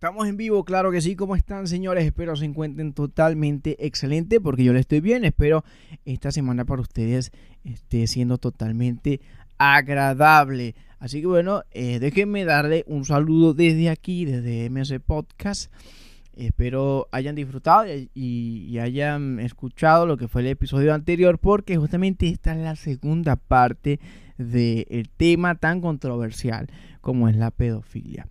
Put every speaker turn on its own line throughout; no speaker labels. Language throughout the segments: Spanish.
Estamos en vivo, claro que sí. ¿Cómo están, señores? Espero se encuentren totalmente excelente porque yo le estoy bien. Espero esta semana para ustedes esté siendo totalmente agradable. Así que bueno, eh, déjenme darle un saludo desde aquí, desde MS Podcast. Espero hayan disfrutado y, hayan escuchado lo que fue el episodio anterior porque justamente esta es la segunda parte del tema tan controversial como es la pedofilia.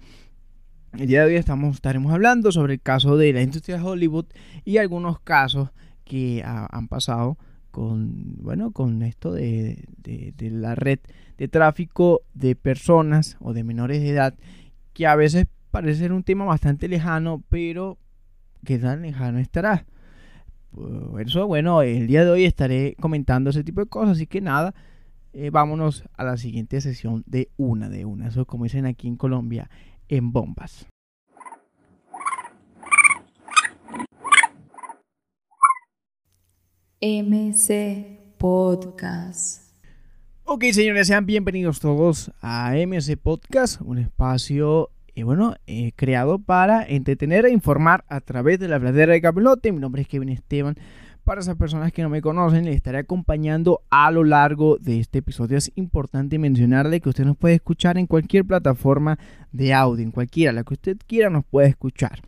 El día de hoy estamos, estaremos hablando sobre el caso de la industria de Hollywood y algunos casos que han pasado con, bueno, con esto de, la red de tráfico de personas o de menores de edad, que a veces parece ser un tema bastante lejano, pero que tan lejano estará. Por eso, bueno, el día de hoy estaré comentando ese tipo de cosas, así que nada, eh, vámonos a la siguiente sesión de una de una. Eso como dicen aquí en Colombia, en bombas.
MC Podcast.
Ok, señores, sean bienvenidos todos a MC Podcast, un espacio eh, bueno, eh, creado para entretener e informar a través de la pladera de Capelote. Mi nombre es Kevin Esteban. Para esas personas que no me conocen, les estaré acompañando a lo largo de este episodio. Es importante mencionarle que usted nos puede escuchar en cualquier plataforma de audio, en cualquiera, la que usted quiera nos puede escuchar.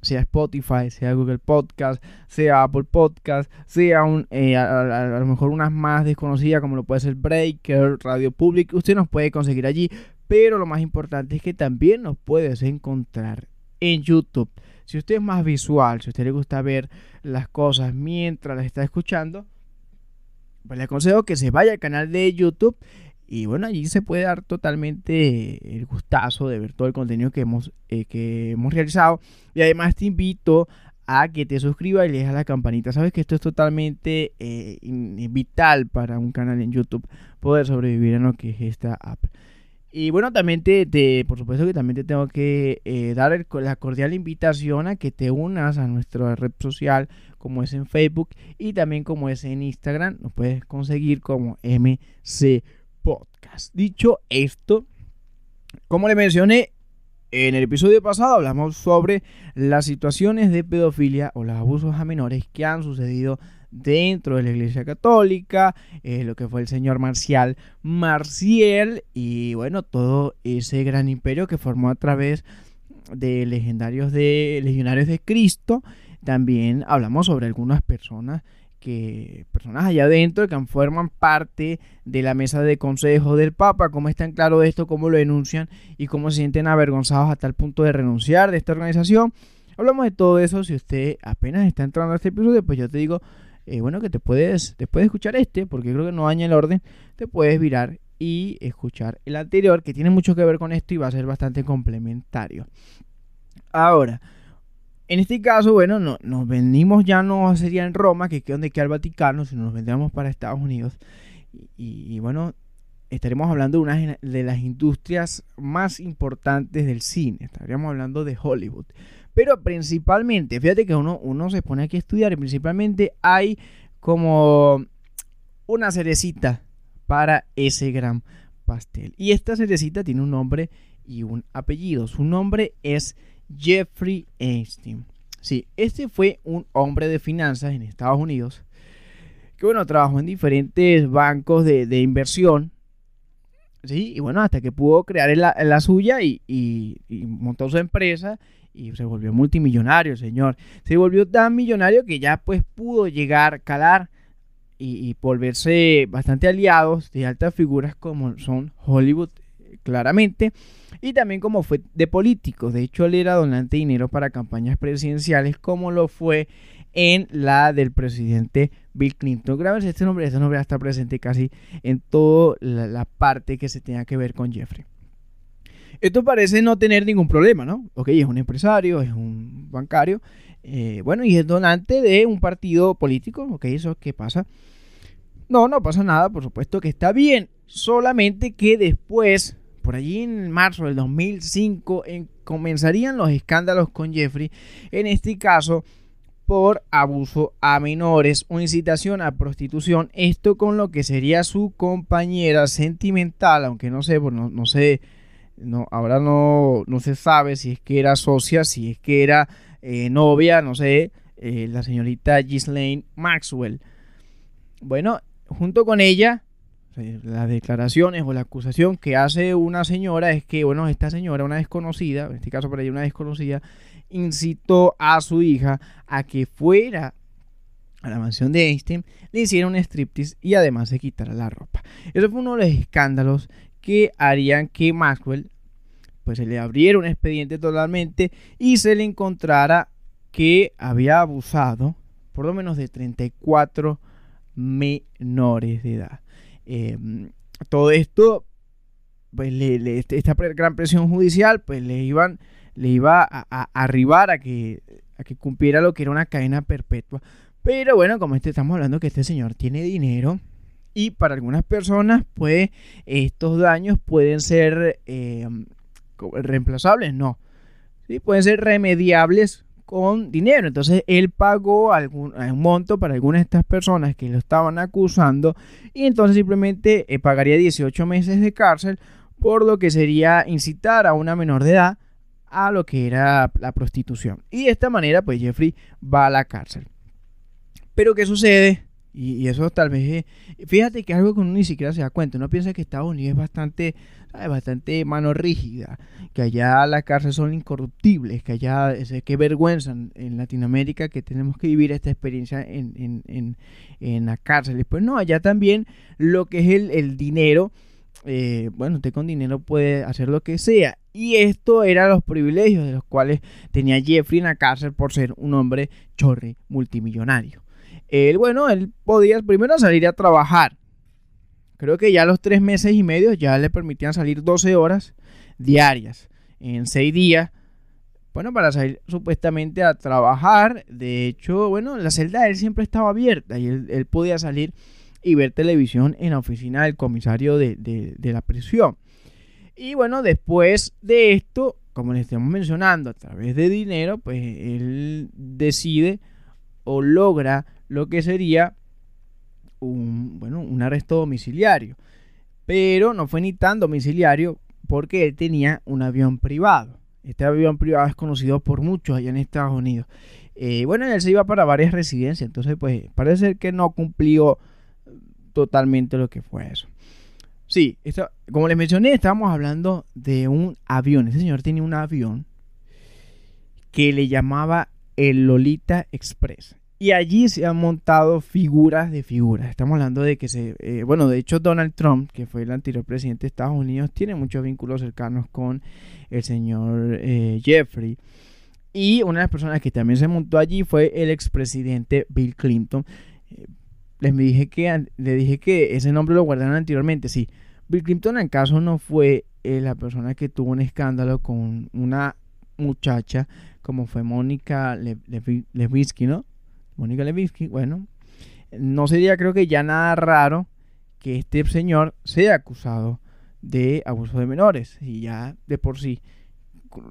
Sea Spotify, sea Google Podcast, sea Apple Podcast, sea eh, a, lo mejor unas más desconocidas como lo puede ser Breaker, Radio Public. Usted nos puede conseguir allí, pero lo más importante es que también nos puedes encontrar en YouTube. Si usted es más visual, si a usted le gusta ver las cosas mientras las está escuchando, pues le aconsejo que se vaya al canal de YouTube y bueno, allí se puede dar totalmente el gustazo de ver todo el contenido que hemos, eh, que hemos realizado. Y además te invito a que te suscribas y le dejas la campanita. Sabes que esto es totalmente eh, vital para un canal en YouTube poder sobrevivir en lo que es esta app. Y bueno, también te, por supuesto que también te tengo que eh, dar la cordial invitación a que te unas a nuestra red social como es en Facebook y también como es en Instagram. Nos puedes conseguir como MC Podcast. Dicho esto, como le mencioné en el episodio pasado, hablamos sobre las situaciones de pedofilia o los abusos a menores que han sucedido dentro de la Iglesia Católica, eh, lo que fue el señor Marcial Marcial y bueno, todo ese gran imperio que formó a través de legendarios de legionarios de Cristo. También hablamos sobre algunas personas que personas allá adentro que forman parte de la mesa de consejo del Papa, cómo están claro de esto, cómo lo denuncian y cómo se sienten avergonzados hasta el punto de renunciar de esta organización. Hablamos de todo eso. Si usted apenas está entrando a este episodio, pues yo te digo, eh, bueno, que te puedes, después de escuchar este, porque creo que no daña el orden, te puedes virar y escuchar el anterior, que tiene mucho que ver con esto y va a ser bastante complementario. Ahora, en este caso, bueno, no, nos venimos ya no sería en Roma, que es donde queda el Vaticano, sino nos vendríamos para Estados Unidos. Y, bueno, estaremos hablando de una de las industrias más importantes del cine. Estaríamos hablando de Hollywood. Pero principalmente, fíjate que uno, uno se pone aquí a estudiar y principalmente hay como una cerecita para ese gran pastel. Y esta cerecita tiene un nombre y un apellido. Su nombre es Jeffrey Einstein. Sí, este fue un hombre de finanzas en Estados Unidos que, bueno, trabajó en diferentes bancos de, inversión. Sí, y bueno, hasta que pudo crear la, suya y, y montó su empresa y se volvió multimillonario, señor. Se volvió tan millonario que ya pues pudo llegar, calar y, volverse bastante aliados de altas figuras como son Hollywood, claramente, y también como fue de políticos. De hecho, él era donante de dinero para campañas presidenciales, como lo fue en la del presidente Bill Clinton. Grábense este nombre, este nombre está presente casi en toda la parte que se tenga que ver con Jeffrey. Esto parece no tener ningún problema, ¿no? Ok, es un empresario, es un bancario, eh, bueno, y es donante de un partido político, ok, eso qué pasa. No, no pasa nada, por supuesto que está bien, solamente que después, por allí en marzo del 2005, comenzarían los escándalos con Jeffrey, en este caso por abuso a menores o incitación a prostitución, esto con lo que sería su compañera sentimental, aunque no sé, no, no sé No, ahora no, no se sabe si es que era socia, si es que era eh, novia, no sé, eh, la señorita Ghislaine Maxwell. Bueno, junto con ella, las declaraciones o la acusación que hace una señora es que, bueno, esta señora, una desconocida, en este caso para ella una desconocida, incitó a su hija a que fuera a la mansión de Einstein, le hiciera un striptease y además se quitara la ropa. Eso fue uno de los escándalos que harían que Maxwell pues se le abriera un expediente totalmente y se le encontrara que había abusado por lo menos de 34 menores de edad. Em, todo esto, pues esta gran presión judicial, pues le iban, le iba a, arribar a que, a que cumpliera lo que era una cadena perpetua. Pero bueno, como este, estamos hablando que este señor tiene dinero, y para algunas personas, pues estos daños pueden ser em, reemplazables, no. ¿Sí? Pueden ser remediables con dinero. Entonces él pagó algún, un monto para algunas de estas personas que lo estaban acusando y entonces simplemente eh, pagaría 18 meses de cárcel por lo que sería incitar a una menor de edad a lo que era la prostitución. Y de esta manera pues Jeffrey va a la cárcel. Pero ¿qué sucede? Y, eso tal vez, fíjate que algo que uno ni siquiera se da cuenta, uno piensa que Estados Unidos es bastante, bastante mano rígida, que allá las cárceles son incorruptibles, que allá, qué vergüenza en Latinoamérica que tenemos que vivir esta experiencia en, en, en, en. Pues no, allá también lo que es el, el dinero, eh, bueno, usted con dinero puede hacer lo que sea. Y esto eran los privilegios de los cuales tenía Jeffrey en la cárcel por ser un hombre chorre multimillonario. Él, bueno, él podía primero salir a trabajar. Creo que ya los tres meses y medio ya le permitían salir 12 horas diarias en seis días. Bueno, para salir supuestamente a trabajar. De hecho, bueno, la celda de él siempre estaba abierta y él, podía salir y ver televisión en la oficina del comisario de, de la prisión. Y bueno, después de esto, como le estamos mencionando, a través de dinero, pues él decide o logra lo que sería un, bueno, un arresto domiciliario. Pero no fue ni tan domiciliario porque él tenía un avión privado. Este avión privado es conocido por muchos allá en Estados Unidos. Eh, bueno, él se iba para varias residencias, entonces pues parece ser que no cumplió totalmente lo que fue eso. Sí, como les mencioné, estábamos hablando de un avión. Ese señor tenía un avión que le llamaba el Lolita Express. Y allí se han montado figuras de figuras. Estamos hablando de que se... Eh, bueno, de hecho Donald Trump, que fue el anterior presidente de Estados Unidos, tiene muchos vínculos cercanos con el señor eh, Jeffrey. Y una de las personas que también se montó allí fue el expresidente Bill Clinton. Eh, les dije que, le dije que ese nombre lo guardaron anteriormente. Sí, Bill Clinton en caso no fue la persona que tuvo un escándalo con una muchacha como fue Mónica Lewinsky, ¿no? Mónica Levinsky, bueno, no sería creo que ya nada raro que este señor sea acusado de abuso de menores y ya de por sí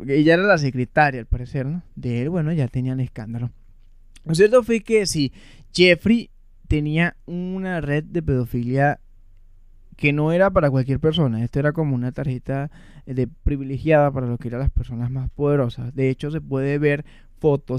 ella era la secretaria al parecer ¿no? de él bueno ya tenían escándalo lo cierto fue que sí Jeffrey tenía una red de pedofilia que no era para cualquier persona, esto era como una tarjeta de privilegiada para lo que eran las personas más poderosas. De hecho, se puede ver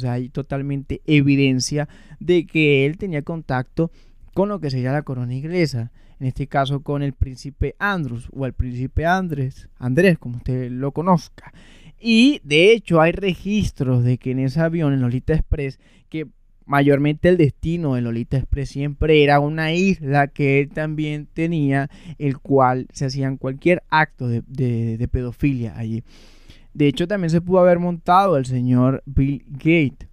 hay totalmente evidencia de que él tenía contacto con lo que sería la corona inglesa, en este caso con el príncipe Andrews o el príncipe Andrés, Andrés, como usted lo conozca. Y de hecho hay registros de que en ese avión, en Lolita Express, que mayormente el destino de Lolita Express siempre era una isla que él también tenía, el cual se hacían cualquier acto de, de pedofilia allí. De hecho, también se pudo haber montado el señor Bill Gates.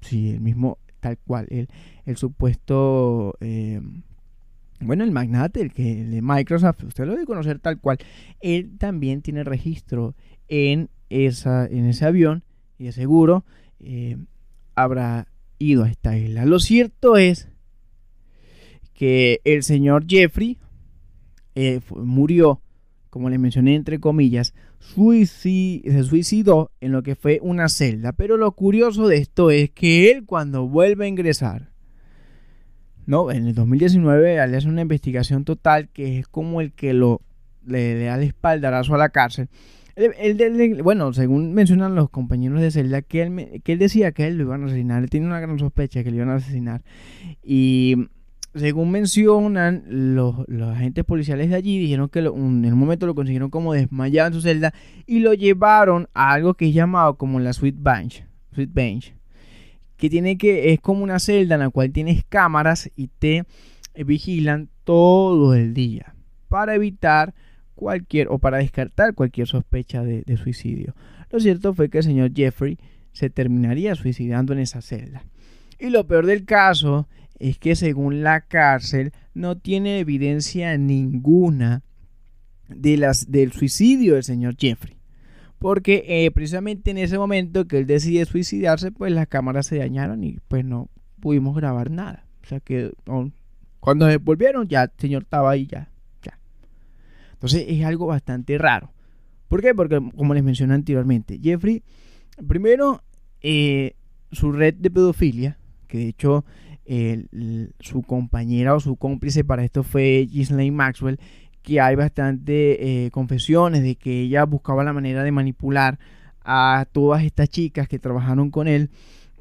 Sí, el mismo, tal cual, el, el supuesto, eh, bueno, el magnate, el que de Microsoft, usted lo debe conocer tal cual. Él también tiene registro en, esa, en ese avión y de seguro eh, habrá ido a esta isla. Lo cierto es que el señor Jeffrey eh, murió como les mencioné entre comillas, se suicidó en lo que fue una celda. Pero lo curioso de esto es que él cuando vuelve a ingresar, no, en el 2019 le hace una investigación total que es como el que lo, le, da el espaldarazo a la cárcel. bueno, según mencionan los compañeros de celda, que él, que él decía que él lo iban a asesinar. Él tiene una gran sospecha que lo iban a asesinar. Y según mencionan, los, agentes policiales de allí dijeron que en un momento lo consiguieron como desmayado en su celda y lo llevaron a algo que es llamado como la suite bench, bench que tiene que es como una celda en la cual tienes cámaras y te vigilan todo el día para evitar cualquier o para descartar cualquier sospecha de suicidio. Lo cierto fue que el señor Jeffrey se terminaría suicidando en esa celda. Y lo peor del caso es que según la cárcel no tiene evidencia ninguna de las, del suicidio del señor Jeffrey. Porque eh, precisamente en ese momento que él decide suicidarse, pues las cámaras se dañaron y pues no pudimos grabar nada. O sea que cuando se volvieron ya el señor estaba ahí ya. Entonces es algo bastante raro. ¿Por qué? Porque como les mencioné anteriormente, Jeffrey, primero, eh, su red de pedofilia, que de hecho su compañera o su cómplice para esto fue Ghislaine Maxwell, que hay bastante eh, confesiones de que ella buscaba la manera de manipular a todas estas chicas que trabajaron con él,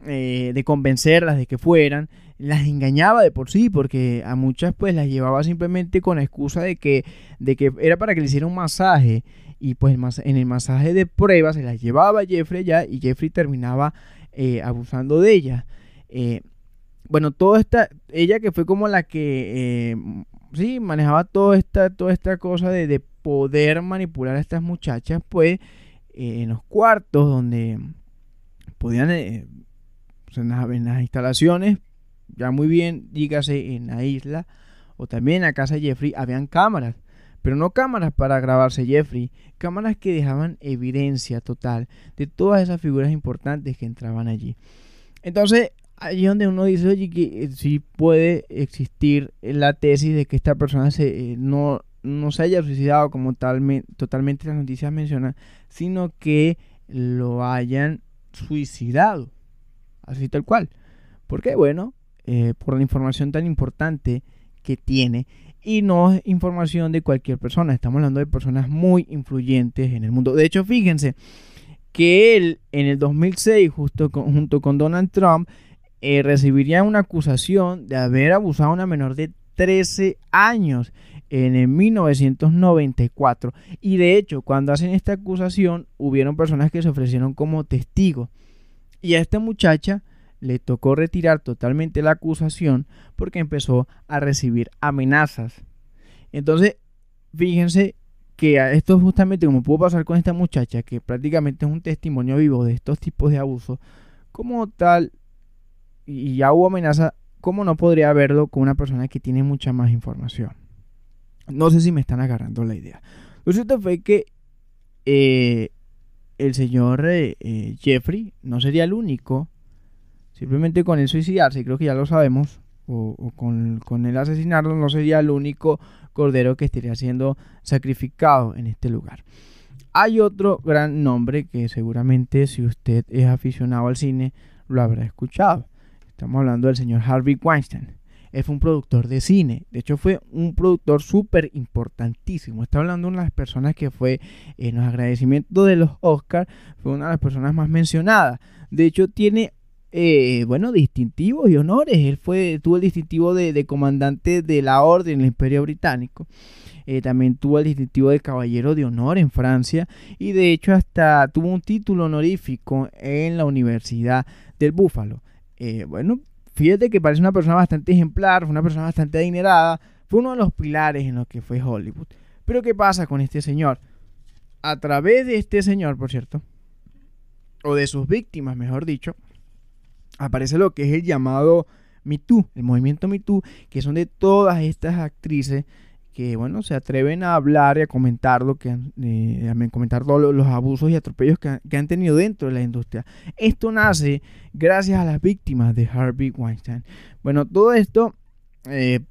eh, de convencerlas de que fueran, las engañaba de por sí, porque a muchas pues las llevaba simplemente con la excusa de que, de que era para que le hiciera un masaje, y pues en el masaje de prueba se las llevaba Jeffrey ya y Jeffrey terminaba eh, abusando de ella bueno, toda esta, ella que fue como la que, eh, sí, manejaba toda esta, toda esta cosa de, poder manipular a estas muchachas, pues, eh, en los cuartos donde podían, eh, pues, en, las, instalaciones, ya muy bien, dígase, en la isla, o también en la casa de Jeffrey, habían cámaras. Pero no cámaras para grabarse Jeffrey, cámaras que dejaban evidencia total de todas esas figuras importantes que entraban allí. Entonces, Allí donde uno dice, oye, que eh, sí puede existir la tesis de que esta persona se, eh, no, no se haya suicidado como tal, totalmente las noticias mencionan, sino que lo hayan suicidado. Así tal cual. ¿Por qué? Bueno, eh, por la información tan importante que tiene y no es información de cualquier persona. Estamos hablando de personas muy influyentes en el mundo. De hecho, fíjense que él en el 2006, justo junto con Donald Trump, eh, recibiría una acusación de haber abusado a una menor de 13 años en el 1994. Y de hecho, cuando hacen esta acusación, hubieron personas que se ofrecieron como testigos. Y a esta muchacha le tocó retirar totalmente la acusación porque empezó a recibir amenazas. Entonces, fíjense que esto justamente como pudo pasar con esta muchacha, que prácticamente es un testimonio vivo de estos tipos de abusos, como tal y ya hubo amenaza, ¿cómo no podría verlo con una persona que tiene mucha más información? No sé si me están agarrando la idea. Lo cierto fue que eh, el señor eh, eh, Jeffrey no sería el único. Simplemente con el suicidarse, creo que ya lo sabemos, o, con, con, el asesinarlo, no sería el único cordero que estaría siendo sacrificado en este lugar. Hay otro gran nombre que seguramente si usted es aficionado al cine lo habrá escuchado. Estamos hablando del señor Harvey Weinstein. Él fue un productor de cine. De hecho, fue un productor súper importantísimo. Está hablando de una de las personas que fue en los agradecimientos de los Oscars. Fue una de las personas más mencionadas. De hecho, tiene eh, bueno, distintivos y honores. Él fue, tuvo el distintivo de, comandante de la Orden del Imperio Británico. Eh, también tuvo el distintivo de Caballero de Honor en Francia. Y de hecho, hasta tuvo un título honorífico en la Universidad del Búfalo. Eh, bueno, fíjate que parece una persona bastante ejemplar, fue una persona bastante adinerada, fue uno de los pilares en lo que fue Hollywood. Pero ¿qué pasa con este señor? A través de este señor, por cierto, o de sus víctimas, mejor dicho, aparece lo que es el llamado Me Too, el movimiento Me Too, que son de todas estas actrices que bueno, se atreven a hablar y a comentar lo que eh, a comentar todos los abusos y atropellos que, han tenido dentro de la industria. Esto nace gracias a las víctimas de Harvey Weinstein. Bueno, todo esto, eh,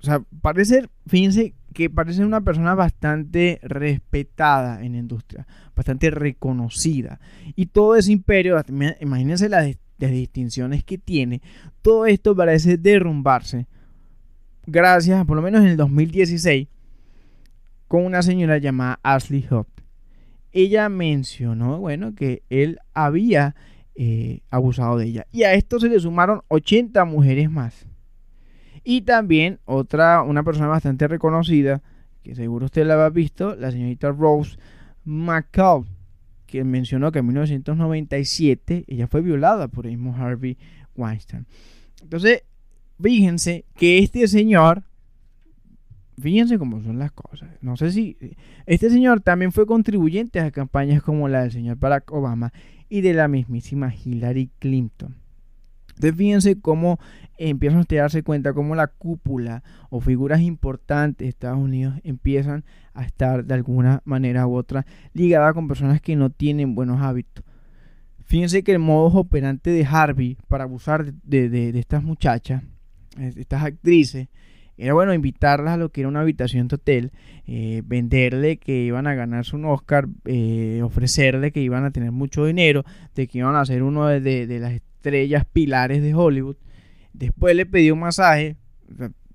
o sea, parece, fíjense que parece una persona bastante respetada en la industria, bastante reconocida. Y todo ese imperio, imagínense las, las distinciones que tiene, todo esto parece derrumbarse gracias, por lo menos en el 2016, con una señora llamada Ashley Hope. Ella mencionó, bueno, que él había eh, abusado de ella. Y a esto se le sumaron 80 mujeres más. Y también otra, una persona bastante reconocida, que seguro usted la ha visto, la señorita Rose McCall, que mencionó que en 1997 ella fue violada por el mismo Harvey Weinstein. Entonces, fíjense que este señor, fíjense cómo son las cosas. No sé si este señor también fue contribuyente a campañas como la del señor Barack Obama y de la mismísima Hillary Clinton. Entonces fíjense cómo empiezan a darse cuenta cómo la cúpula o figuras importantes de Estados Unidos empiezan a estar de alguna manera u otra ligadas con personas que no tienen buenos hábitos. Fíjense que el modo operante de Harvey para abusar de, estas muchachas, estas actrices, era bueno invitarlas a lo que era una habitación de hotel, eh, venderle que iban a ganarse un Oscar, eh, ofrecerle que iban a tener mucho dinero, de que iban a ser uno de, de las estrellas pilares de Hollywood. Después le pidió un masaje,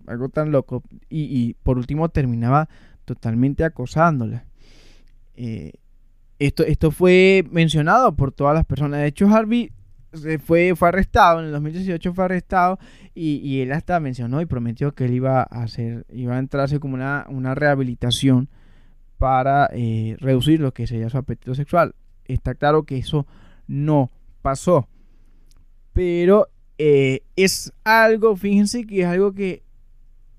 algo tan loco, y, por último terminaba totalmente acosándola. Eh, esto, esto fue mencionado por todas las personas. De hecho, Harvey fue, fue arrestado, en el 2018 fue arrestado y, él hasta mencionó y prometió que él iba a hacer, iba a entrarse como una, una rehabilitación para eh, reducir lo que sería su apetito sexual. Está claro que eso no pasó. Pero eh, es algo, fíjense que es algo que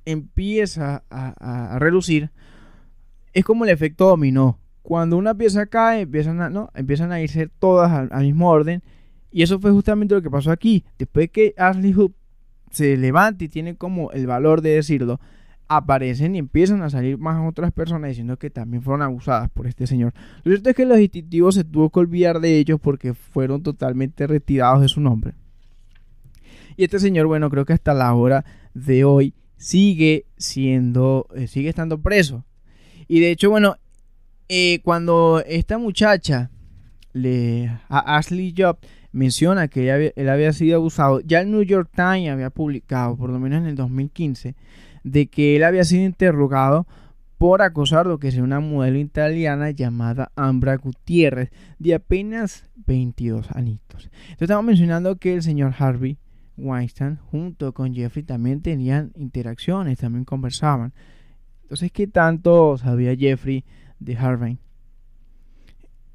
empieza a, reducir. Es como el efecto dominó. Cuando una pieza cae, empiezan a, ¿no? empiezan a irse todas al, mismo orden. Y eso fue justamente lo que pasó aquí. Después que Ashley Hoop se levanta y tiene como el valor de decirlo, aparecen y empiezan a salir más otras personas diciendo que también fueron abusadas por este señor. Lo cierto es que los distintivos se tuvo que olvidar de ellos porque fueron totalmente retirados de su nombre. Y este señor, bueno, creo que hasta la hora de hoy sigue siendo, eh, sigue estando preso. Y de hecho, bueno, eh, cuando esta muchacha, le, a Ashley Job, menciona que él había sido abusado, ya el New York Times había publicado, por lo menos en el 2015, de que él había sido interrogado por acosar lo que es una modelo italiana llamada Ambra Gutiérrez, de apenas 22 añitos. Entonces estamos mencionando que el señor Harvey Weinstein junto con Jeffrey también tenían interacciones, también conversaban. Entonces, ¿qué tanto sabía Jeffrey de Harvey?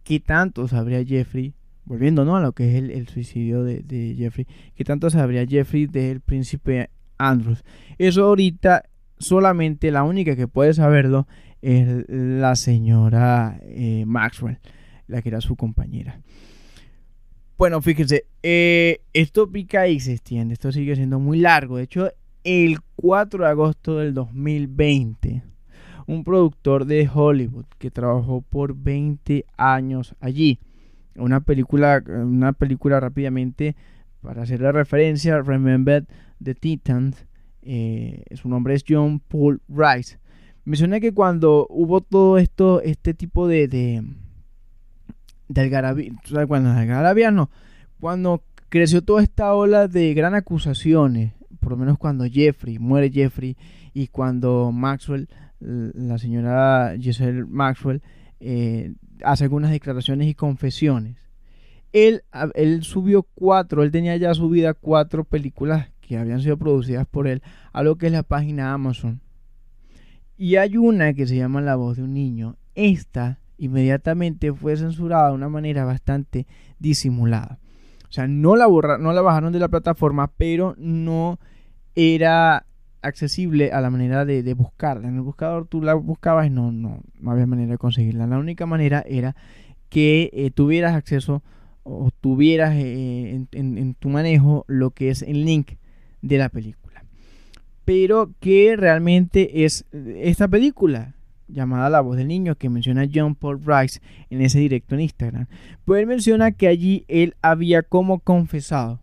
¿Qué tanto sabría Jeffrey, volviendo a lo que es el, suicidio de, Jeffrey, qué tanto sabría Jeffrey del príncipe Andrews? Eso ahorita solamente la única que puede saberlo es la señora eh, Maxwell, la que era su compañera. Bueno, fíjense, eh, esto pica y se extiende, esto sigue siendo muy largo. De hecho, el 4 de agosto del 2020, un productor de Hollywood que trabajó por 20 años allí, una película, una película rápidamente, para hacer la referencia, Remember the Titans, eh, su nombre es John Paul Rice. Menciona que cuando hubo todo esto, este tipo de de algarabía, cuando algarabía no, cuando creció toda esta ola de gran acusaciones, por lo menos cuando Jeffrey, muere Jeffrey, y cuando Maxwell, la señora Giselle Maxwell, eh, hace algunas declaraciones y confesiones. Él, él subió cuatro, él tenía ya subida cuatro películas que habían sido producidas por él a lo que es la página Amazon. Y hay una que se llama La voz de un niño. Esta inmediatamente fue censurada de una manera bastante disimulada. O sea, no la, no la bajaron de la plataforma, pero no era accesible a la manera de, buscarla. En el buscador tú la buscabas y no, no, no había manera de conseguirla. La única manera era que eh, tuvieras acceso o tuvieras eh, en, tu manejo lo que es el link de la película. Pero que realmente es esta película llamada La voz del niño que menciona John Paul Rice en ese directo en Instagram. Pues él menciona que allí él había como confesado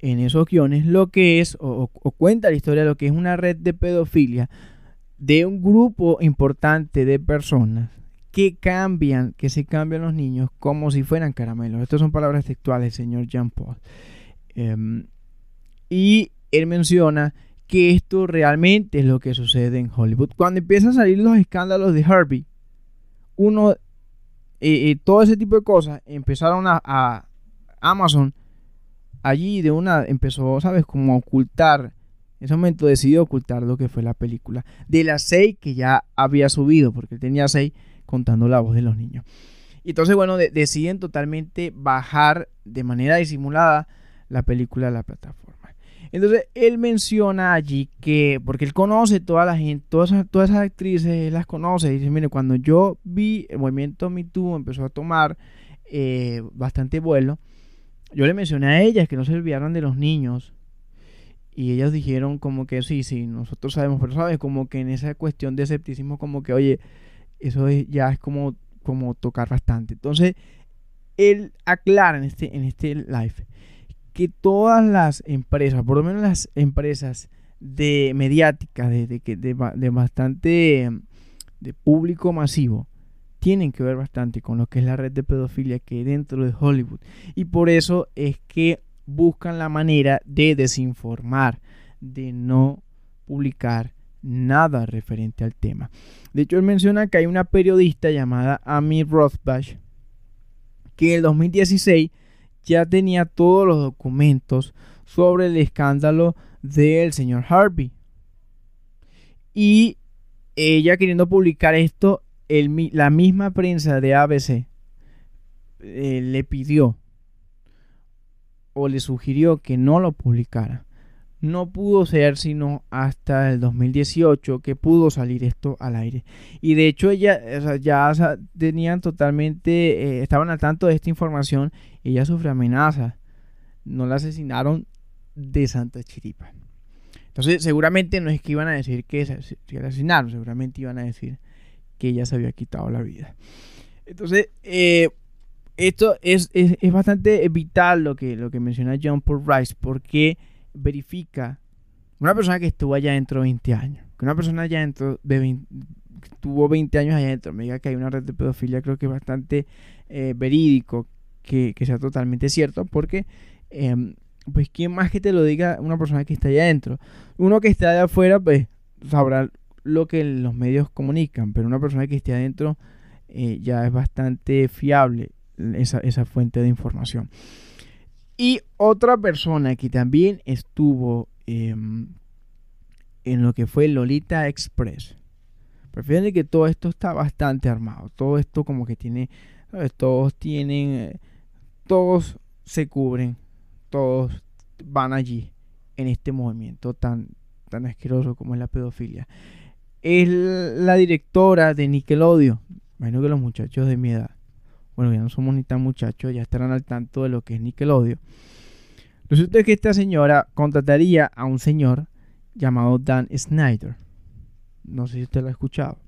en esos guiones lo que es, o, cuenta la historia de lo que es una red de pedofilia de un grupo importante de personas que cambian, que se cambian los niños como si fueran caramelos. Estas son palabras textuales, señor John Paul. Em, y él menciona que esto realmente es lo que sucede en Hollywood. Cuando empiezan a salir los escándalos de Harvey, uno, eh, eh, todo ese tipo de cosas empezaron a, Amazon allí de una empezó, ¿sabes? Como a ocultar. En ese momento decidió ocultar lo que fue la película. De las seis que ya había subido, porque tenía seis contando la voz de los niños. Y entonces, bueno, deciden totalmente bajar de manera disimulada la película a la plataforma. Entonces, él menciona allí que, porque él conoce toda la gente, todas todas esas actrices, él las conoce. Dice, mire, cuando yo vi el movimiento Me Too empezó a tomar eh, bastante vuelo, yo le mencioné a ellas que no se olvidaran de los niños. Y ellas dijeron como que sí, sí, nosotros sabemos, pero sabes, como que en esa cuestión de escepticismo, como que, oye, eso ya es como, como tocar bastante. Entonces, él aclara en este, en este live que todas las empresas, por lo menos las empresas de mediática, de, de, de bastante de público masivo, tienen que ver bastante con lo que es la red de pedofilia que hay dentro de Hollywood. Y por eso es que buscan la manera de desinformar, de no publicar nada referente al tema. De hecho, él menciona que hay una periodista llamada Amy Rothbach que en el 2016 ya tenía todos los documentos sobre el escándalo del señor Harvey. Y ella queriendo publicar esto, la misma prensa de ABC eh, le pidió o le sugirió que no lo publicara. No pudo ser sino hasta el 2018 que pudo salir esto al aire. Y de hecho ella ya tenían totalmente, eh, estaban al tanto de esta información ella sufre amenazas. No la asesinaron de Santa Chiripa. Entonces, seguramente no es que iban a decir que, la asesinaron, seguramente iban a decir que ella se había quitado la vida. Entonces, eh, esto es, bastante vital lo que, lo que menciona John Paul Rice, porque verifica una persona que estuvo allá dentro de 20 años, que una persona allá dentro de tuvo 20 años allá adentro, me diga que hay una red de pedofilia, creo que es bastante eh, verídico, que, sea totalmente cierto, porque, em, pues, ¿quién más que te lo diga una persona que está allá adentro? Uno que está allá afuera, pues, sabrá lo que los medios comunican, pero una persona que esté adentro eh, ya es bastante fiable esa, esa fuente de información. Y otra persona que también estuvo em, en lo que fue Lolita Express. Prefieren que todo esto está bastante armado. Todo esto como que tiene... Todos tienen eh, todos se cubren, todos van allí en este movimiento tan, tan asqueroso como es la pedofilia. Es la directora de Nickelodeon. Imagino que los muchachos de mi edad, bueno, ya no somos ni tan muchachos, ya estarán al tanto de lo que es Nickelodeon. Es que esta señora contrataría a un señor llamado Dan Snyder. No sé si usted lo ha escuchado.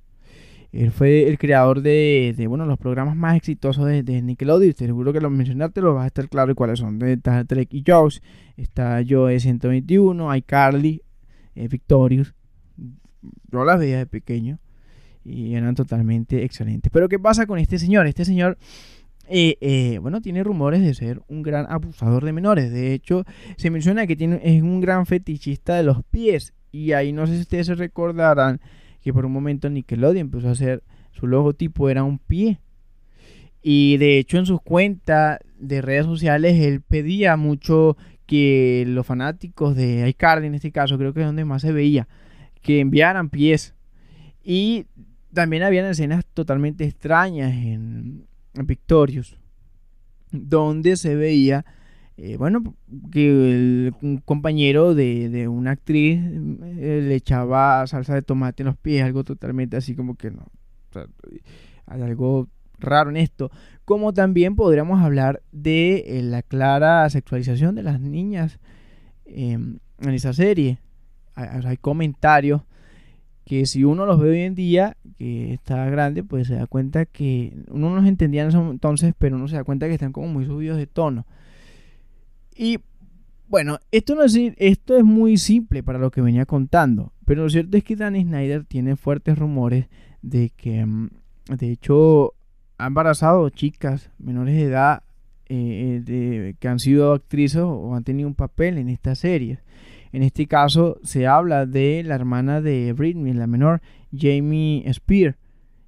Él fue el creador de, bueno, los programas más exitosos de, de Nickelodeon. Seguro que lo mencionaste, lo vas a estar claro cuáles son. Está Trek y Josh, está Joe 121, iCarly, eh, Victorious. Yo las veía de pequeño y eran totalmente excelentes. Pero ¿qué pasa con este señor? Este señor, eh, eh, bueno, tiene rumores de ser un gran abusador de menores. De hecho, se menciona que tiene, es un gran fetichista de los pies. Y ahí no sé si ustedes se recordarán que por un momento Nickelodeon empezó a hacer su logotipo era un pie. Y de hecho en sus cuentas de redes sociales él pedía mucho que los fanáticos de iCarly en este caso, creo que es donde más se veía, que enviaran pies. Y también habían escenas totalmente extrañas en, en Victorious, donde se veía eh, bueno, que un compañero de, una actriz eh, le echaba salsa de tomate en los pies, algo totalmente así como que no. hay algo raro en esto. Como también podríamos hablar de eh, la clara sexualización de las niñas em, en esa serie. Hay, comentarios que si uno los ve hoy en día, que está grande, pues se da cuenta que uno no los entendía en ese entonces, pero uno se da cuenta que están como muy subidos de tono. Y bueno, esto, no es, esto es muy simple para lo que venía contando, pero lo cierto es que Dan Snyder tiene fuertes rumores de que, mm, de hecho, ha embarazado chicas menores de edad eh, eh, que han sido actrices o han tenido un papel en esta serie. En este caso se habla de la hermana de Britney, la menor, Jamie Spear,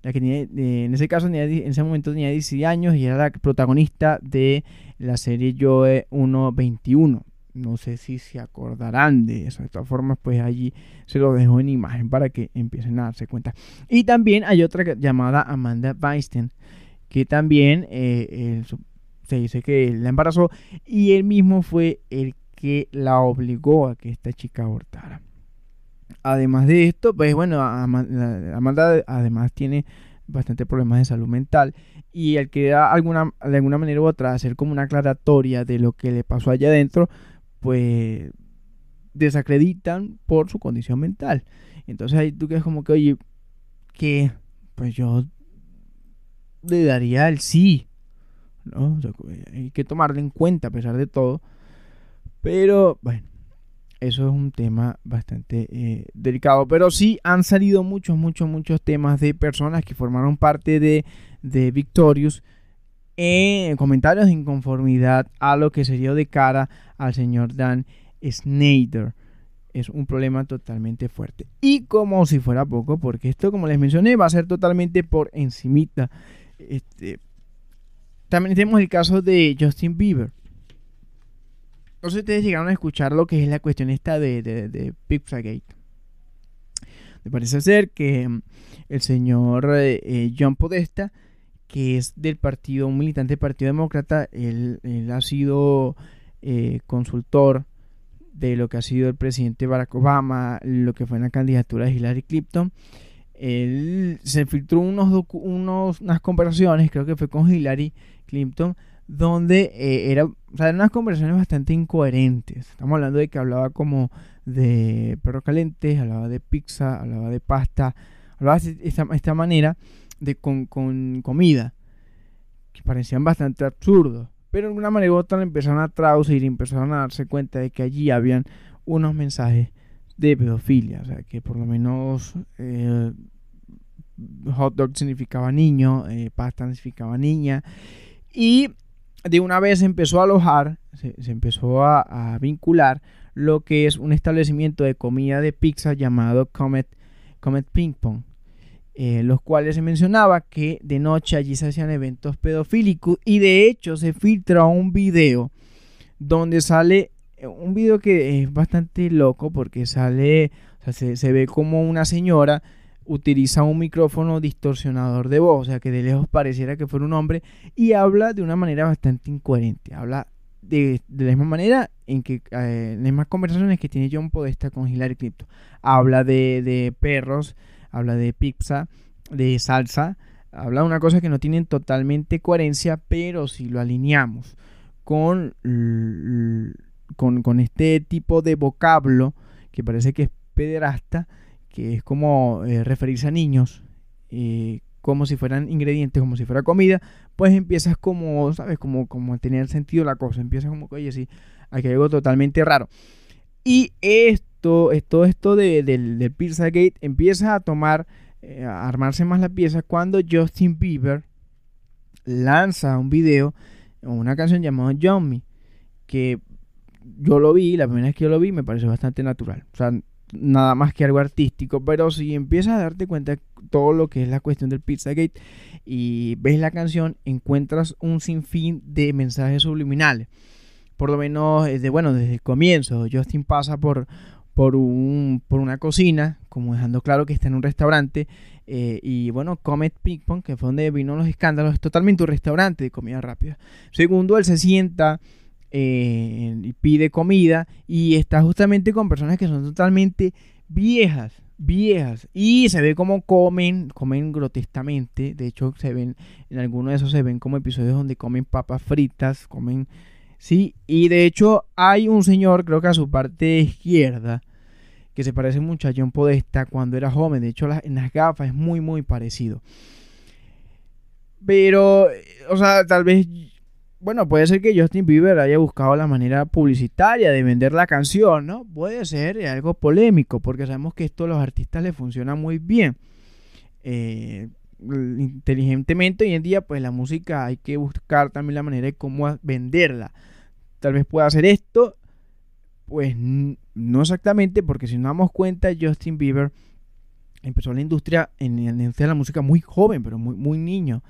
la que eh, en ese caso en ese momento tenía 16 años y era la protagonista de la serie Joe 121. No sé si se acordarán de eso. De todas formas, pues allí se lo dejo en imagen para que empiecen a darse cuenta. Y también hay otra llamada Amanda Weinstein, que también eh, se dice que la embarazó y él mismo fue el que la obligó a que esta chica abortara. Además de esto, pues bueno, Amanda además tiene bastante problemas de salud mental y al que alguna, de alguna manera u otra hacer como una aclaratoria de lo que le pasó allá adentro, pues desacreditan por su condición mental. Entonces ahí tú quedas como que, oye, que pues yo le daría el sí, ¿no? hay que tomarlo en cuenta a pesar de todo. Pero bueno, eso es un tema bastante eh, delicado. Pero sí han salido muchos, muchos, muchos temas de personas que formaron parte de, de Victorious en comentarios de inconformidad a lo que se dio de cara al señor Dan Snyder. Es un problema totalmente fuerte. Y como si fuera poco, porque esto, como les mencioné, va a ser totalmente por encimita. Este, también tenemos el caso de Justin Bieber. No sé si ustedes llegaron a escuchar lo que es la cuestión esta de, de, de Pizzagate. Me parece ser que mm, el señor eh, eh, John Podesta que es del partido, un militante del Partido Demócrata, él, ha sido eh, consultor de lo que ha sido el presidente Barack Obama, lo que fue en la candidatura de Hillary Clinton. Él se filtró unos, unos unas conversaciones, creo que fue con Hillary Clinton, donde eh, era, o sea, eran unas conversaciones bastante incoherentes. Estamos hablando de que hablaba como de perro caliente, hablaba de pizza, hablaba de pasta, hablaba de esta, esta manera de, con, comida, que parecían bastante absurdos. Pero de una manera u otra empezaron a traducir y empezaron a darse cuenta de que allí habían unos mensajes de pedofilia. O sea, que por lo menos eh, hot dog significaba niño, eh, pasta significaba niña. Y de una vez empezó a alojar, se, empezó a, vincular lo que es un establecimiento de comida de pizza llamado Comet, Comet Ping Pong. Eh, los cuales se mencionaba que de noche allí se hacían eventos pedofílicos y de hecho se filtra un video donde sale eh, un video que es bastante loco porque sale, o sea, se, ve como una señora utiliza un micrófono distorsionador de voz, o sea que de lejos pareciera que fuera un hombre y habla de una manera bastante incoherente, habla de, la misma manera en que eh, en las mismas conversaciones que tiene John Podesta con Hillary Clinton, habla de, perros, habla de pizza, de salsa, habla de una cosa que no tienen totalmente coherencia, pero si lo alineamos con, con, este tipo de vocablo que parece que es pederasta, que es como eh, referirse a niños, eh, como si fueran ingredientes, como si fuera comida, pues empiezas como, ¿sabes? Como, como tener sentido la cosa, empiezas como, oye, sí, aquí hay algo totalmente raro. Y esto todo, esto de, del, del Gate empieza a tomar, eh, a armarse más la pieza cuando Justin Bieber lanza un video, una canción llamada John Me, que yo lo vi, la primera vez que yo lo vi me pareció bastante natural. O sea, nada más que algo artístico, pero si empiezas a darte cuenta de todo lo que es la cuestión del Pizzagate y ves la canción, encuentras un sinfín de mensajes subliminales. Por lo menos, desde, bueno, desde el comienzo, Justin pasa por por, un, por una cocina, como dejando claro que está en un restaurante. Eh, y bueno, Comet Ping Pong, que fue donde vino los escándalos, es totalmente un restaurante de comida rápida. Segundo, él se sienta eh, y pide comida y está justamente con personas que son totalmente viejas, viejas. Y se ve como comen, comen grotescamente. De hecho, se ven, en algunos de esos se ven como episodios donde comen papas fritas, comen Sí, y de hecho hay un señor, creo que a su parte izquierda, que se parece mucho a John Podesta cuando era joven. De hecho, en las gafas es muy, muy parecido. Pero, o sea, tal vez, bueno, puede ser que Justin Bieber haya buscado la manera publicitaria de vender la canción, ¿no? Puede ser algo polémico, porque sabemos que esto a los artistas les funciona muy bien. Eh, inteligentemente hoy en día, pues la música hay que buscar también la manera de cómo venderla tal vez pueda hacer esto Pues no exactamente, porque si nos damos cuenta, Justin Bieber empezó la industria en, en, en la música muy joven, pero muy, muy niño.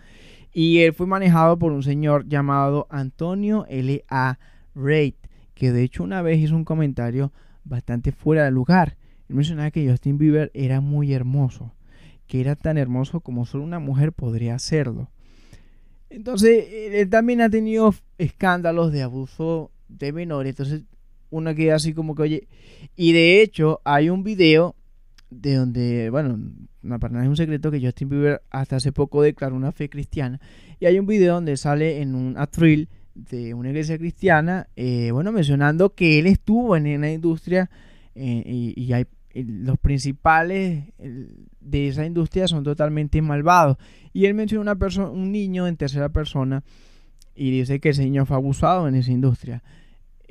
Y él fue manejado por un señor llamado Antonio L.A. Reid, que de hecho una vez hizo un comentario bastante fuera de lugar. Él mencionaba que Justin Bieber era muy hermoso, que era tan hermoso como solo una mujer podría hacerlo. Entonces, él también ha tenido escándalos de abuso de menores. Entonces, uno queda así como que, oye, y de hecho, hay un video de donde, bueno, para nada es un secreto que Justin Bieber hasta hace poco declaró una fe cristiana. Y hay un video donde sale en un atril de una iglesia cristiana, eh, bueno, mencionando que él estuvo en la industria eh, y, y, hay los principales de esa industria son totalmente malvados. Y él menciona una persona, un niño en tercera persona y dice que ese niño fue abusado en esa industria.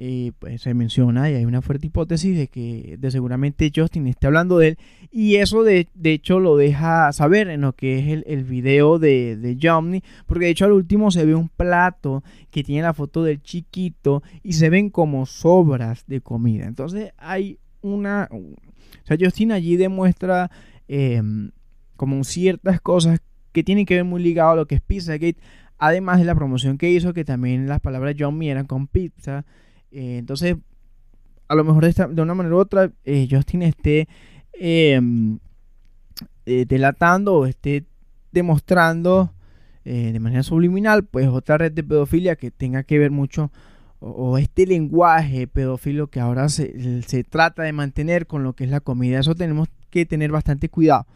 Y pues se menciona y hay una fuerte hipótesis de que de seguramente Justin esté hablando de él. Y eso de, de hecho lo deja saber en lo que es el, el video de, de Jomny. Porque de hecho al último se ve un plato que tiene la foto del chiquito y se ven como sobras de comida. Entonces hay una... O sea, Justin allí demuestra eh, como ciertas cosas que tienen que ver muy ligado a lo que es Pizzagate. Además de la promoción que hizo, que también las palabras John Me eran con pizza. Eh, entonces, a lo mejor de, una manera u otra, eh, Justin esté em, eh, delatando o esté demostrando de manera subliminal, pues otra red de pedofilia que tenga que ver mucho o, este lenguaje pedófilo que ahora se, se, trata de mantener con lo que es la comida. Eso tenemos que tener bastante cuidado.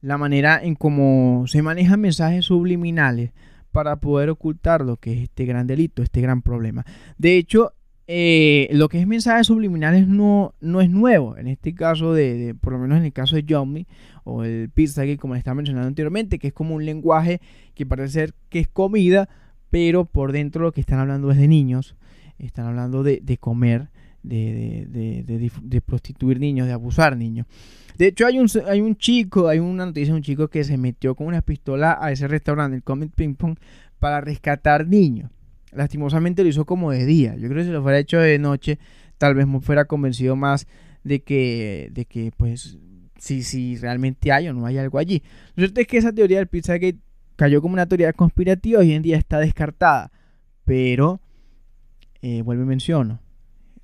La manera en cómo se manejan mensajes subliminales para poder ocultar lo que es este gran delito, este gran problema. De hecho, eh, lo que es mensajes subliminales no, no es nuevo. En este caso, de, por lo menos en el caso de Yomni o el pizza que como le estaba mencionando anteriormente, que es como un lenguaje que parece ser que es comida, pero por dentro lo que están hablando es de niños, están hablando de, de comer, de, de, de, prostituir niños, de abusar niños. De hecho, hay un, hay un chico, hay una noticia de un chico que se metió con una pistola a ese restaurante, el Comet Ping Pong, para rescatar niños. Lastimosamente lo hizo como de día. Yo creo que si lo fuera hecho de noche, tal vez me fuera convencido más de que, de que pues, si, si realmente hay o no hay algo allí. Lo cierto es que esa teoría del Pizzagate cayó como una teoría conspirativa, hoy en día está descartada. Pero, eh, vuelvo y menciono,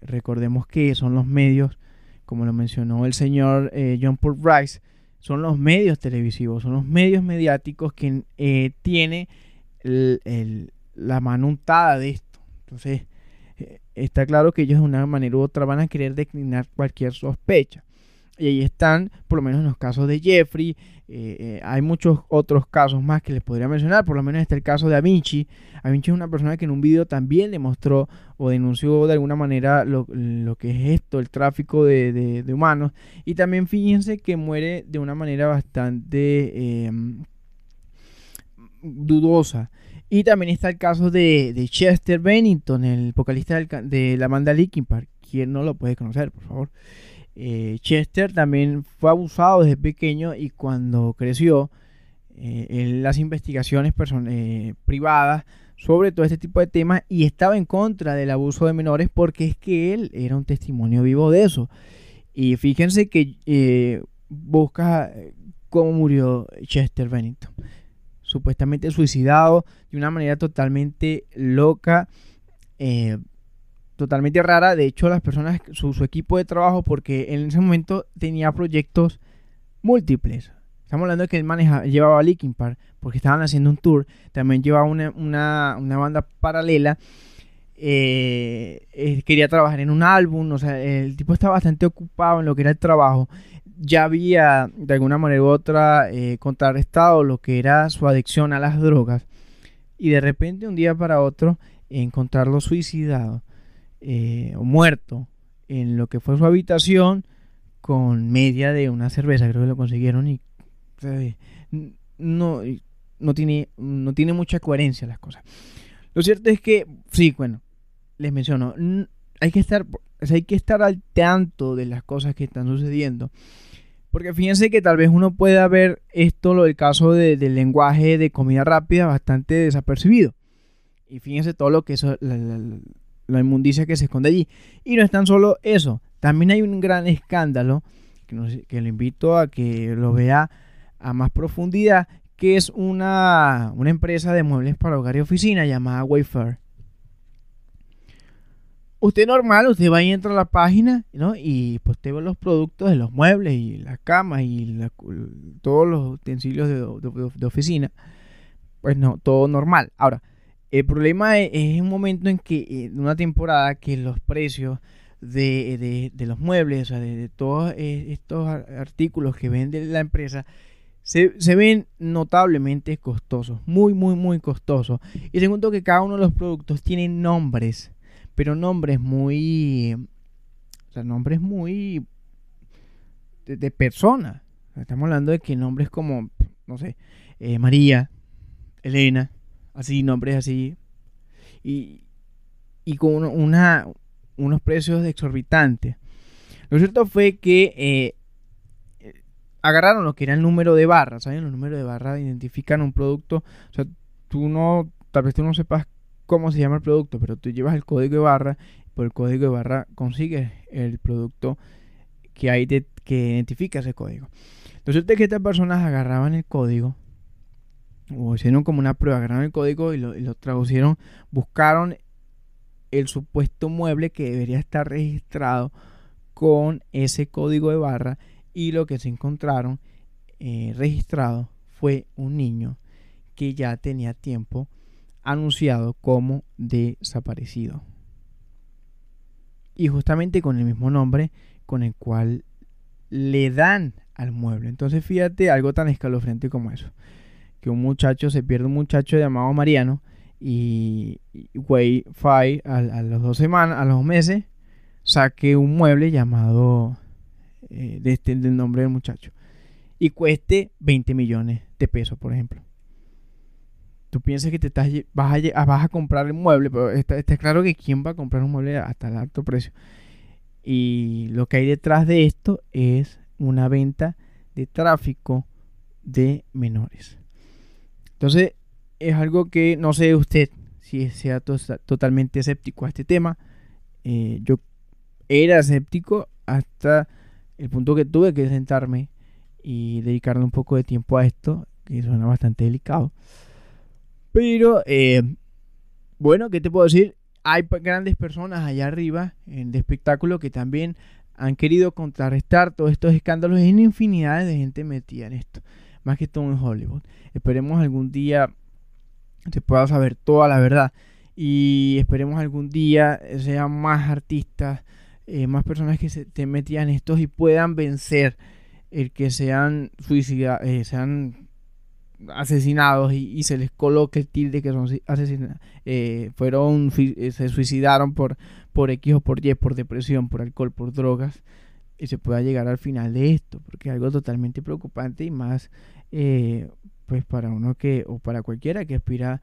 recordemos que son los medios como lo mencionó el señor eh, John Paul Rice, son los medios televisivos, son los medios mediáticos que eh, tiene el, la mano untada de esto. Entonces, eh, está claro que ellos de una manera u otra van a querer declinar cualquier sospecha. Y ahí están, por lo menos en los casos de Jeffrey, eh, eh, hay muchos otros casos más que les podría mencionar, por lo menos está el caso de Avinci. Avinci es una persona que en un video también demostró o denunció de alguna manera lo, lo que es esto, el tráfico de, de, humanos. Y también fíjense que muere de una manera bastante eh, dudosa. Y también está el caso de, Chester Bennington, el vocalista de la banda Linkin Park. ¿Quién no lo puede conocer, por favor? Eh, Chester también fue abusado desde pequeño y cuando creció, eh, en las investigaciones eh, privadas sobre todo este tipo de temas y estaba en contra del abuso de menores porque es que él era un testimonio vivo de eso. Y fíjense que eh, busca cómo murió Chester Bennington. Supuestamente suicidado de una manera totalmente loca. Eh, totalmente rara. De hecho, las personas, su, su, equipo de trabajo, porque en ese momento tenía proyectos múltiples. Estamos hablando de que él maneja, llevaba a Linkin Park porque estaban haciendo un tour. También llevaba una, una, una banda paralela. Eh, eh, quería trabajar en un álbum. O sea, el tipo estaba bastante ocupado en lo que era el trabajo. Ya había, de alguna manera u otra, eh, contrarrestado lo que era su adicción a las drogas. Y de repente, un día para otro, encontrarlo suicidado eh, o muerto en lo que fue su habitación con media de una cerveza, creo que lo consiguieron y no, no, tiene, no tiene mucha coherencia las cosas. Lo cierto es que, sí, bueno, les menciono, hay que estar, hay que estar al tanto de las cosas que están sucediendo. Porque fíjense que tal vez uno pueda ver esto, lo del caso de, del lenguaje de comida rápida, bastante desapercibido. Y fíjense todo lo que eso, la, inmundicia que se esconde allí. Y no es tan solo eso, también hay un gran escándalo que, le invito a que lo vea a más profundidad, que es una, una empresa de muebles para hogar y oficina llamada Wayfair. Usted normal, usted va y entra a la página, ¿no? Y pues usted ve los productos de los muebles y las camas y todos los utensilios de, oficina. Pues no, todo normal. Ahora, el problema es, un momento en que, en una temporada, que los precios de, los muebles, o sea, de, todos eh, estos artículos que vende la empresa, se, se, ven notablemente costosos, muy, muy, muy costosos. Y segundo que cada uno de los productos tiene nombres pero nombres muy, o sea, nombres muy de, personas. Estamos hablando de que nombres como, no sé, eh, María, Elena, así, nombres así, y, y con una, unos precios exorbitantes. Lo cierto fue que eh, agarraron lo que era el número de barra, ¿saben? Los números de barra identifican un producto, o sea, tú no, tal vez tú no sepas cómo se llama el producto, pero tú llevas el código de barra, por el código de barra consigues el producto que hay que identifica ese código. Entonces, que estas personas agarraban el código, o hicieron como una prueba, agarraron el código y lo, y traducieron, buscaron el supuesto mueble que debería estar registrado con ese código de barra y lo que se encontraron eh, registrado fue un niño que ya tenía tiempo anunciado como desaparecido. Y justamente con el mismo nombre con el cual le dan al mueble. Entonces fíjate algo tan escalofriante como eso. Que un muchacho se pierde un muchacho llamado Mariano y, Wi-Fi a, los dos semanas, a los meses, saque un mueble llamado eh, de este, del nombre del muchacho y cueste 20 millones de pesos, por ejemplo tú piensas que te estás, vas, a, vas a comprar el mueble, pero está, está, claro que quién va a comprar un mueble hasta el alto precio. Y lo que hay detrás de esto es una venta de tráfico de menores. Entonces, es algo que no sé usted si sea totalmente escéptico a este tema. Eh, yo era escéptico hasta el punto que tuve que sentarme y dedicarle un poco de tiempo a esto, que suena bastante delicado. Pero, eh, bueno, ¿qué te puedo decir? Hay grandes personas allá arriba en de espectáculo que también han querido contrarrestar todos estos escándalos. Una infinidad de gente metida en esto, más que todo en Hollywood. Esperemos algún día se pueda saber toda la verdad y esperemos algún día sean más artistas, eh, más personas que se te metían en estos y puedan vencer el que sean suicidados, eh, sean asesinados y, se les coloque el tilde que son asesinados, eh, fueron, eh, se suicidaron por, por X o por Y, por depresión, por alcohol, por drogas, y se pueda llegar al final de esto, porque es algo totalmente preocupante y más, eh, pues para uno que, o para cualquiera que aspira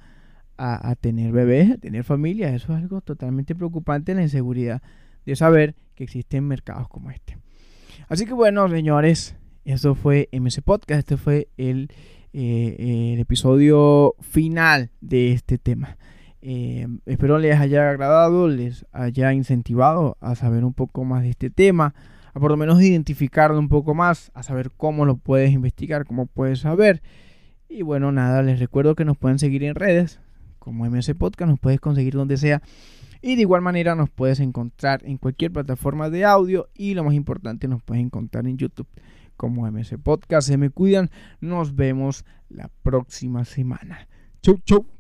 a, a, tener bebés, a tener familia, eso es algo totalmente preocupante, la inseguridad de saber que existen mercados como este. Así que bueno, señores, eso fue MC Podcast, este fue el eh, el episodio final de este tema. Eh, espero les haya agradado, les haya incentivado a saber un poco más de este tema, a por lo menos identificarlo un poco más, a saber cómo lo puedes investigar, cómo puedes saber. Y bueno, nada, les recuerdo que nos pueden seguir en redes, como MS Podcast, nos puedes conseguir donde sea. Y de igual manera nos puedes encontrar en cualquier plataforma de audio y lo más importante nos puedes encontrar en YouTube como MS Podcast. Se me cuidan. Nos vemos la próxima semana. Chau, chau.